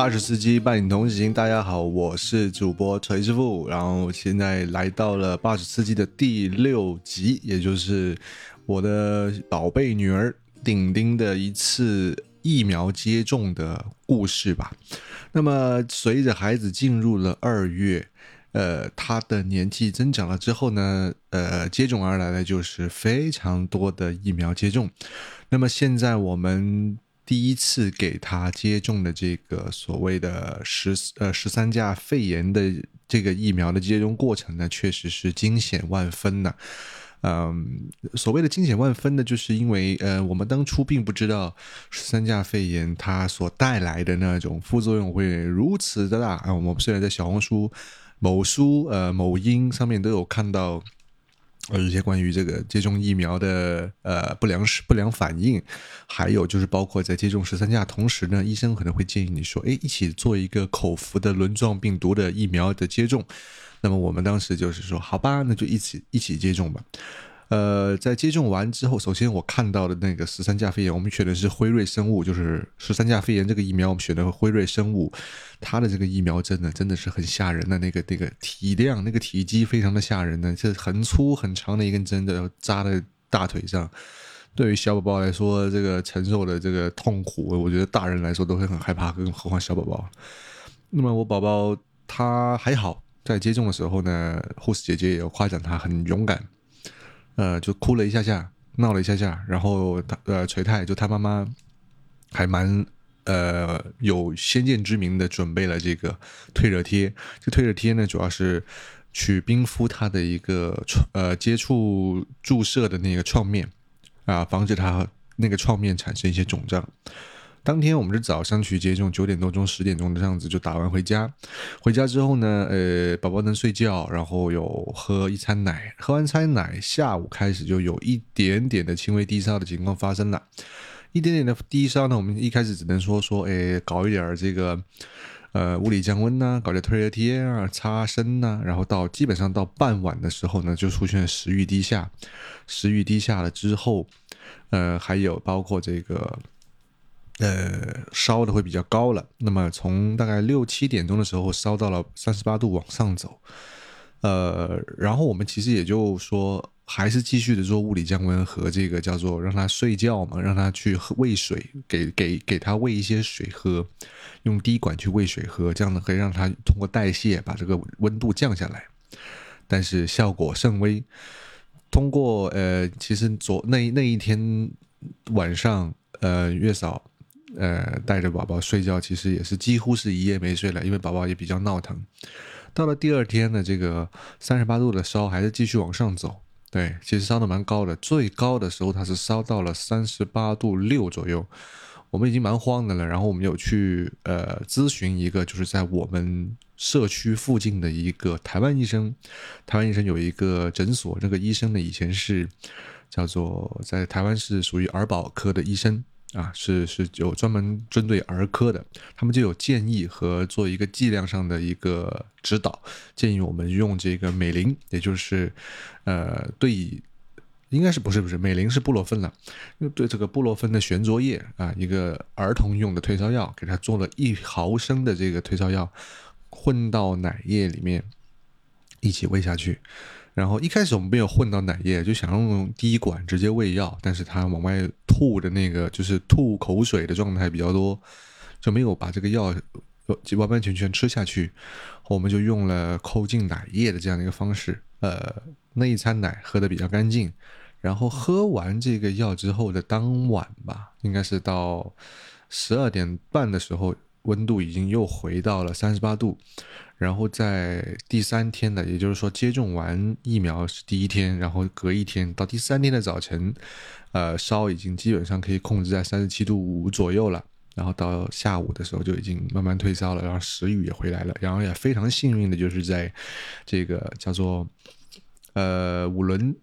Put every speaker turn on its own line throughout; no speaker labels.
八十司机伴你同行，大家好，我是主播锤师傅，然后现在来到了八十司机的第六集，也就是我的宝贝女儿顶顶的一次疫苗接种的故事吧。那么随着孩子进入了二月，呃，他的年纪增长了之后呢，呃，接踵而来的就是非常多的疫苗接种。那么现在我们。第一次给他接种的这个所谓的十呃十三价肺炎的这个疫苗的接种过程呢，确实是惊险万分呐。嗯，所谓的惊险万分呢，就是因为呃，我们当初并不知道十三价肺炎它所带来的那种副作用会如此的大啊。我们虽然在小红书、某书、呃某音上面都有看到。呃一些关于这个接种疫苗的呃不良不良反应，还有就是包括在接种十三价同时呢，医生可能会建议你说，哎，一起做一个口服的轮状病毒的疫苗的接种。那么我们当时就是说，好吧，那就一起一起接种吧。呃，在接种完之后，首先我看到的那个十三价肺炎，我们选的是辉瑞生物，就是十三价肺炎这个疫苗，我们选的辉瑞生物，它的这个疫苗针呢，真的是很吓人的，那个那个体量、那个体积非常的吓人呢，是很粗很长的一根针的扎在大腿上，对于小宝宝来说，这个承受的这个痛苦，我觉得大人来说都会很害怕，更何况小宝宝。那么我宝宝他还好，在接种的时候呢，护士姐姐也有夸奖他很勇敢。呃，就哭了一下下，闹了一下下，然后他呃锤太就他妈妈还蛮呃有先见之明的准备了这个退热贴。这退热贴呢，主要是去冰敷他的一个呃接触注射的那个创面啊，防止他那个创面产生一些肿胀。当天我们是早上去接种，九点多钟、十点钟的样子就打完回家。回家之后呢，呃，宝宝能睡觉，然后有喝一餐奶。喝完餐奶，下午开始就有一点点的轻微低烧的情况发生了。一点点的低烧呢，我们一开始只能说说，哎，搞一点这个呃物理降温呐，搞点退热贴啊，擦身呐。然后到基本上到傍晚的时候呢，就出现食欲低下。食欲低下了之后，呃，还有包括这个。呃，烧的会比较高了。那么从大概六七点钟的时候，烧到了三十八度往上走。呃，然后我们其实也就说，还是继续的做物理降温和这个叫做让他睡觉嘛，让他去喝喂水，给给给他喂一些水喝，用滴管去喂水喝，这样呢可以让他通过代谢把这个温度降下来。但是效果甚微。通过呃，其实昨那那一天晚上，呃，月嫂。呃，带着宝宝睡觉，其实也是几乎是一夜没睡了，因为宝宝也比较闹腾。到了第二天呢，这个三十八度的烧还是继续往上走。对，其实烧的蛮高的，最高的时候它是烧到了三十八度六左右。我们已经蛮慌的了，然后我们有去呃咨询一个，就是在我们社区附近的一个台湾医生。台湾医生有一个诊所，那个医生呢以前是叫做在台湾是属于儿保科的医生。啊，是是有专门针对儿科的，他们就有建议和做一个剂量上的一个指导，建议我们用这个美林，也就是呃对，应该是不是不是美林是布洛芬了，对这个布洛芬的悬浊液啊，一个儿童用的退烧药，给他做了一毫升的这个退烧药，混到奶液里面一起喂下去。然后一开始我们没有混到奶液，就想用滴管直接喂药，但是他往外吐的那个就是吐口水的状态比较多，就没有把这个药完完全全吃下去。我们就用了抠进奶液的这样的一个方式，呃，那一餐奶喝的比较干净。然后喝完这个药之后的当晚吧，应该是到十二点半的时候。温度已经又回到了三十八度，然后在第三天的，也就是说接种完疫苗是第一天，然后隔一天到第三天的早晨，呃，烧已经基本上可以控制在三十七度五左右了，然后到下午的时候就已经慢慢退烧了，然后食欲也回来了，然后也非常幸运的就是在这个叫做呃五轮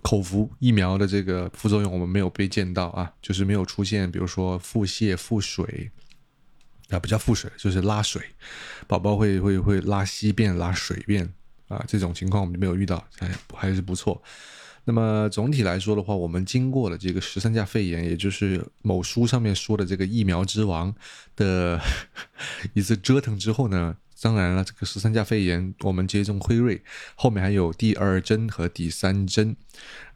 口服疫苗的这个副作用我们没有被见到啊，就是没有出现，比如说腹泻、腹水。啊，不叫腹水，就是拉水，宝宝会会会拉稀便、拉水便啊，这种情况我们就没有遇到，还还是不错。那么总体来说的话，我们经过了这个十三价肺炎，也就是某书上面说的这个疫苗之王的 一次折腾之后呢，当然了，这个十三价肺炎我们接种辉瑞，后面还有第二针和第三针，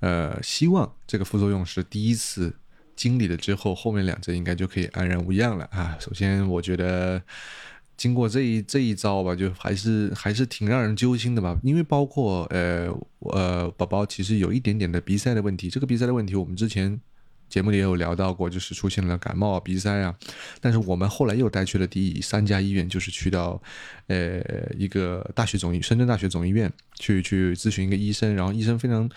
呃，希望这个副作用是第一次经历了之后，后面两针应该就可以安然无恙了啊。首先，我觉得。经过这一这一招吧，就还是还是挺让人揪心的吧。因为包括呃呃，宝宝其实有一点点的鼻塞的问题。这个鼻塞的问题，我们之前节目里也有聊到过，就是出现了感冒、鼻塞啊。但是我们后来又带去了第三家医院，就是去到呃一个大学总医深圳大学总医院去去咨询一个医生，然后医生非常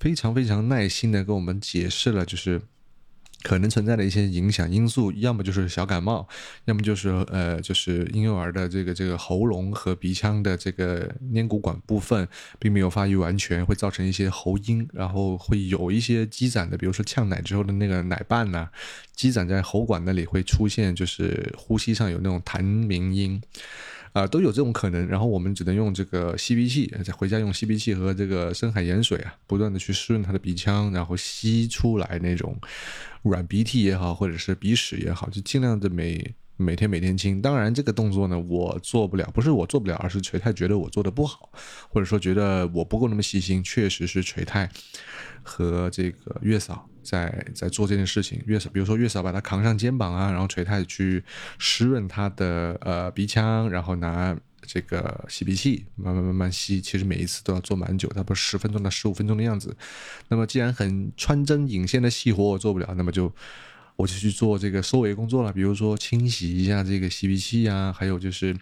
非常非常耐心的跟我们解释了，就是。可能存在的一些影响因素，要么就是小感冒，要么就是呃，就是婴幼儿的这个这个喉咙和鼻腔的这个咽鼓管部分并没有发育完全，会造成一些喉音，然后会有一些积攒的，比如说呛奶之后的那个奶瓣呐，积攒在喉管那里会出现，就是呼吸上有那种痰鸣音。啊，都有这种可能，然后我们只能用这个吸鼻器，在回家用吸鼻器和这个深海盐水啊，不断的去湿润他的鼻腔，然后吸出来那种软鼻涕也好，或者是鼻屎也好，就尽量的每每天每天清。当然，这个动作呢，我做不了，不是我做不了，而是锤太觉得我做的不好，或者说觉得我不够那么细心。确实是锤太和这个月嫂。在在做这件事情，月嫂，比如说月嫂把他扛上肩膀啊，然后垂太去湿润他的呃鼻腔，然后拿这个吸鼻器慢慢慢慢吸，其实每一次都要做蛮久，差不多十分钟到十五分钟的样子。那么既然很穿针引线的细活我做不了，那么就。我就去做这个收尾工作了，比如说清洗一下这个吸鼻器啊，还有就是，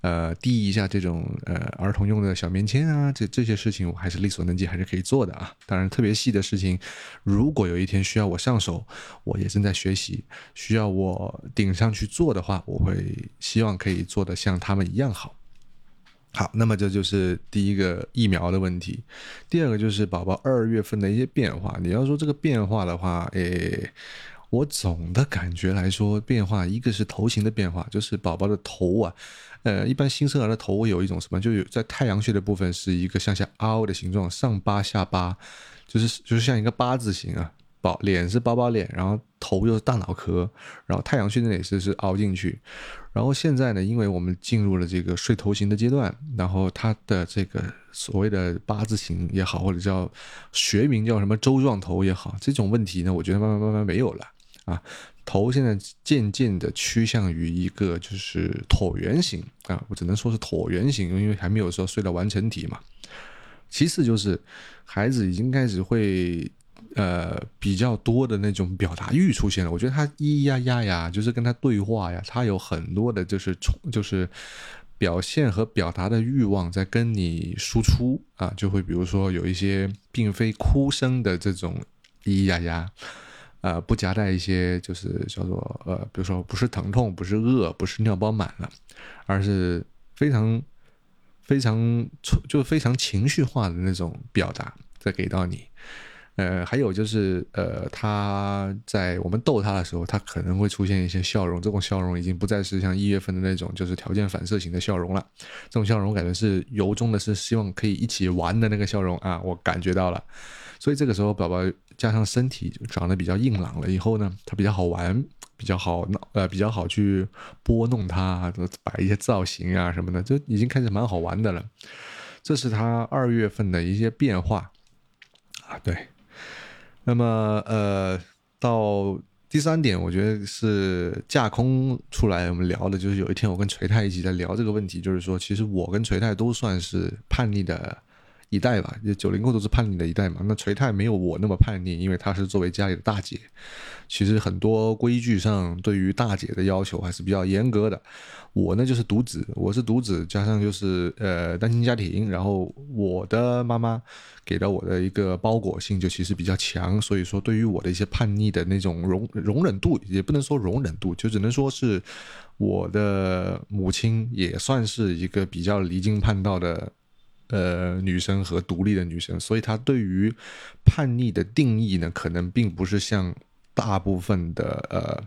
呃，递一下这种呃儿童用的小棉签啊，这这些事情我还是力所能及，还是可以做的啊。当然，特别细的事情，如果有一天需要我上手，我也正在学习，需要我顶上去做的话，我会希望可以做的像他们一样好。好，那么这就是第一个疫苗的问题，第二个就是宝宝二月份的一些变化。你要说这个变化的话，诶。我总的感觉来说，变化一个是头型的变化，就是宝宝的头啊，呃，一般新生儿的头有一种什么，就有在太阳穴的部分是一个向下凹的形状，上八下八，就是就是像一个八字形啊，宝脸是宝宝脸，然后头又是大脑壳，然后太阳穴那里是是凹进去，然后现在呢，因为我们进入了这个睡头型的阶段，然后它的这个所谓的八字形也好，或者叫学名叫什么周状头也好，这种问题呢，我觉得慢慢慢慢没有了。啊，头现在渐渐的趋向于一个就是椭圆形啊，我只能说是椭圆形，因为还没有说睡到完成体嘛。其次就是孩子已经开始会呃比较多的那种表达欲出现了，我觉得他咿咿呀呀呀，就是跟他对话呀，他有很多的就是冲就是表现和表达的欲望在跟你输出啊，就会比如说有一些并非哭声的这种咿咿呀呀。呃，不夹带一些，就是叫做呃，比如说不是疼痛，不是饿，不是尿包满了，而是非常非常就非常情绪化的那种表达再给到你。呃，还有就是呃，他在我们逗他的时候，他可能会出现一些笑容，这种笑容已经不再是像一月份的那种就是条件反射型的笑容了，这种笑容我感觉是由衷的，是希望可以一起玩的那个笑容啊，我感觉到了。所以这个时候，宝宝加上身体长得比较硬朗了以后呢，他比较好玩，比较好闹，呃，比较好去拨弄他，摆一些造型啊什么的，就已经开始蛮好玩的了。这是他二月份的一些变化啊。对，那么呃，到第三点，我觉得是架空出来我们聊的，就是有一天我跟锤太一起在聊这个问题，就是说，其实我跟锤太都算是叛逆的。一代吧，就九零后都是叛逆的一代嘛。那锤太没有我那么叛逆，因为她是作为家里的大姐，其实很多规矩上对于大姐的要求还是比较严格的。我呢就是独子，我是独子，加上就是呃单亲家庭，然后我的妈妈给到我的一个包裹性就其实比较强，所以说对于我的一些叛逆的那种容容忍度，也不能说容忍度，就只能说是我的母亲也算是一个比较离经叛道的。呃，女生和独立的女生，所以她对于叛逆的定义呢，可能并不是像大部分的呃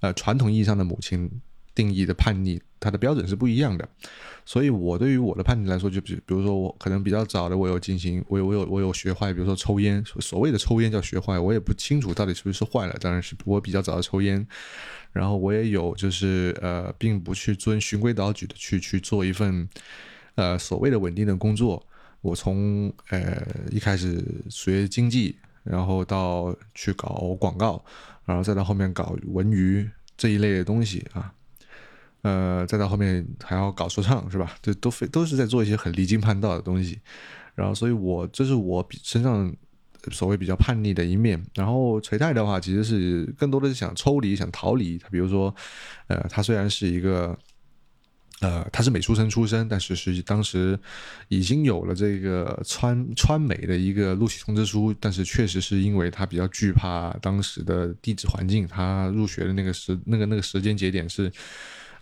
呃传统意义上的母亲定义的叛逆她的标准是不一样的。所以，我对于我的叛逆来说，就比比如说，我可能比较早的，我有进行，我有我有我有学坏，比如说抽烟，所谓的抽烟叫学坏，我也不清楚到底是不是坏了。当然是我比较早的抽烟，然后我也有就是呃，并不去遵循规蹈矩的去去做一份呃所谓的稳定的工作。我从呃一开始学经济，然后到去搞广告，然后再到后面搞文娱这一类的东西啊。呃，再到后面还要搞说唱，是吧？这都非都是在做一些很离经叛道的东西。然后，所以我这是我身上所谓比较叛逆的一面。然后锤太的话，其实是更多的是想抽离、想逃离。他比如说，呃，他虽然是一个，呃，他是美术生出身，但是是当时已经有了这个川川美的一个录取通知书，但是确实是因为他比较惧怕当时的地质环境，他入学的那个时那个那个时间节点是。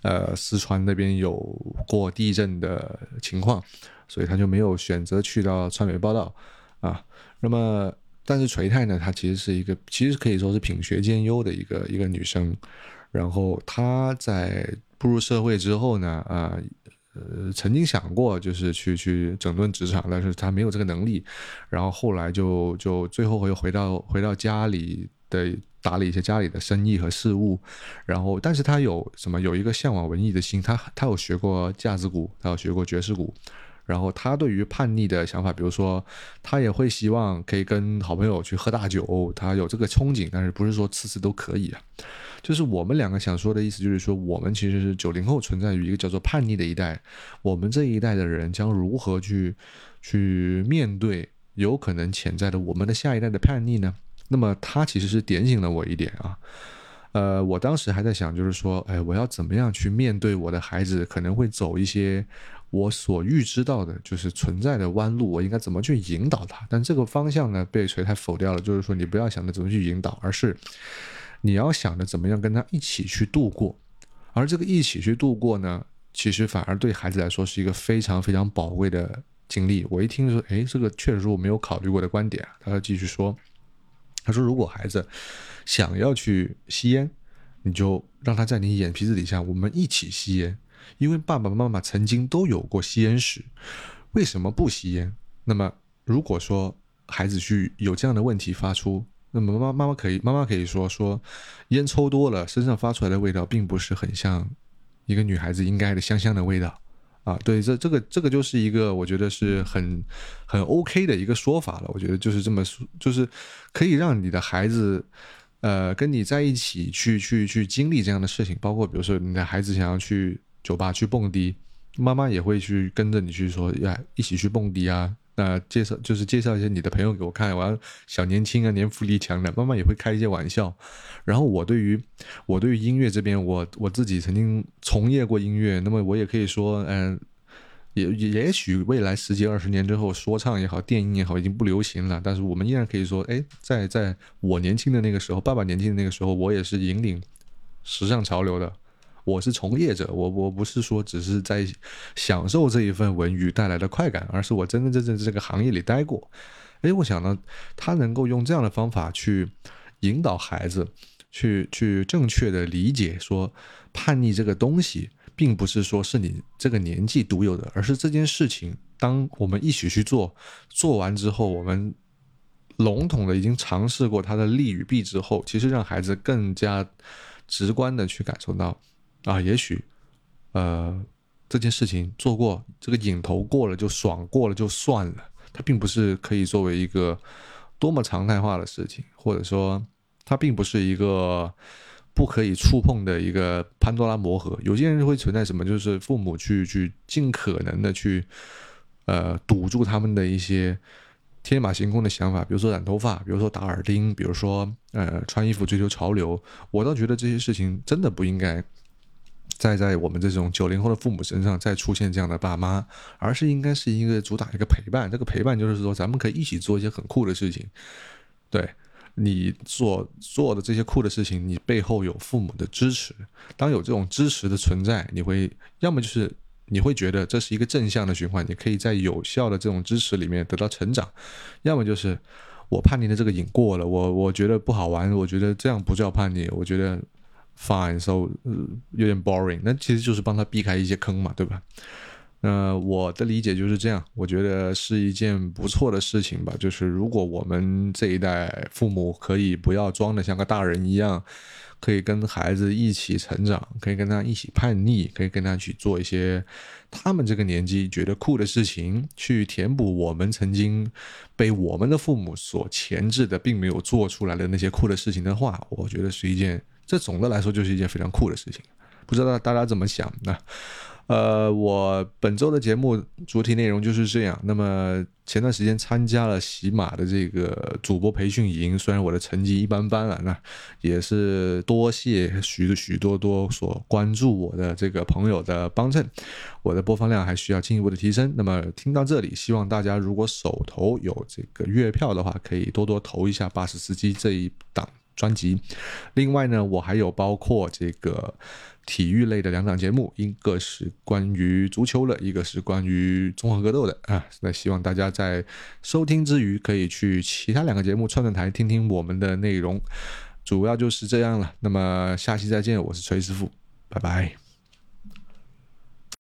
呃，四川那边有过地震的情况，所以他就没有选择去到川美报道啊。那么，但是锤太呢，她其实是一个，其实可以说是品学兼优的一个一个女生。然后她在步入社会之后呢，啊，呃，曾经想过就是去去整顿职场，但是他没有这个能力。然后后来就就最后又回到回到家里的。打理一些家里的生意和事务，然后，但是他有什么？有一个向往文艺的心，他他有学过架子鼓，他有学过爵士鼓，然后他对于叛逆的想法，比如说，他也会希望可以跟好朋友去喝大酒，他有这个憧憬，但是不是说次次都可以啊？就是我们两个想说的意思，就是说，我们其实是九零后存在于一个叫做叛逆的一代，我们这一代的人将如何去去面对有可能潜在的我们的下一代的叛逆呢？那么他其实是点醒了我一点啊，呃，我当时还在想，就是说，哎，我要怎么样去面对我的孩子可能会走一些我所预知到的，就是存在的弯路，我应该怎么去引导他？但这个方向呢，被锤太否掉了，就是说，你不要想着怎么去引导，而是你要想着怎么样跟他一起去度过。而这个一起去度过呢，其实反而对孩子来说是一个非常非常宝贵的经历。我一听说，哎，这个确实是我没有考虑过的观点。他继续说。他说：“如果孩子想要去吸烟，你就让他在你眼皮子底下，我们一起吸烟。因为爸爸妈妈曾经都有过吸烟史，为什么不吸烟？那么如果说孩子去有这样的问题发出，那么妈妈妈可以妈妈可以说说，烟抽多了，身上发出来的味道并不是很像一个女孩子应该的香香的味道。”啊，对，这这个这个就是一个我觉得是很很 OK 的一个说法了。我觉得就是这么说，就是可以让你的孩子，呃，跟你在一起去去去经历这样的事情。包括比如说你的孩子想要去酒吧去蹦迪，妈妈也会去跟着你去说呀，一起去蹦迪啊。那介绍就是介绍一些你的朋友给我看，我要小年轻啊，年富力强的，妈妈也会开一些玩笑。然后我对于我对于音乐这边，我我自己曾经从业过音乐，那么我也可以说，嗯，也也许未来十几二十年之后，说唱也好，电影也好，已经不流行了，但是我们依然可以说，哎，在在我年轻的那个时候，爸爸年轻的那个时候，我也是引领时尚潮流的。我是从业者，我我不是说只是在享受这一份文娱带来的快感，而是我真真正正在这个行业里待过。哎，我想呢，他能够用这样的方法去引导孩子，去去正确的理解说叛逆这个东西，并不是说是你这个年纪独有的，而是这件事情，当我们一起去做，做完之后，我们笼统的已经尝试过它的利与弊之后，其实让孩子更加直观的去感受到。啊，也许，呃，这件事情做过，这个瘾头过了就爽过了就算了，它并不是可以作为一个多么常态化的事情，或者说它并不是一个不可以触碰的一个潘多拉魔盒。有些人会存在什么，就是父母去去尽可能的去，呃，堵住他们的一些天马行空的想法，比如说染头发，比如说打耳钉，比如说呃穿衣服追求潮流。我倒觉得这些事情真的不应该。再在我们这种九零后的父母身上再出现这样的爸妈，而是应该是一个主打一个陪伴。这个陪伴就是说，咱们可以一起做一些很酷的事情。对你所做的这些酷的事情，你背后有父母的支持。当有这种支持的存在，你会要么就是你会觉得这是一个正向的循环，你可以在有效的这种支持里面得到成长；要么就是我叛逆的这个瘾过了，我我觉得不好玩，我觉得这样不叫叛逆，我觉得。Fine，so 有点 boring，那其实就是帮他避开一些坑嘛，对吧？呃，我的理解就是这样，我觉得是一件不错的事情吧。就是如果我们这一代父母可以不要装的像个大人一样，可以跟孩子一起成长，可以跟他一起叛逆，可以跟他去做一些他们这个年纪觉得酷的事情，去填补我们曾经被我们的父母所钳制的，并没有做出来的那些酷的事情的话，我觉得是一件，这总的来说就是一件非常酷的事情。不知道大家怎么想呢？呃，我本周的节目主体内容就是这样。那么前段时间参加了喜马的这个主播培训营，虽然我的成绩一般般了，那也是多谢许许多多所关注我的这个朋友的帮衬，我的播放量还需要进一步的提升。那么听到这里，希望大家如果手头有这个月票的话，可以多多投一下《巴士司机》这一档专辑。另外呢，我还有包括这个。体育类的两档节目，一个是关于足球的，一个是关于综合格斗的啊。那希望大家在收听之余，可以去其他两个节目串串台，听听我们的内容。主要就是这样了。那么下期再见，我是崔师傅，拜拜。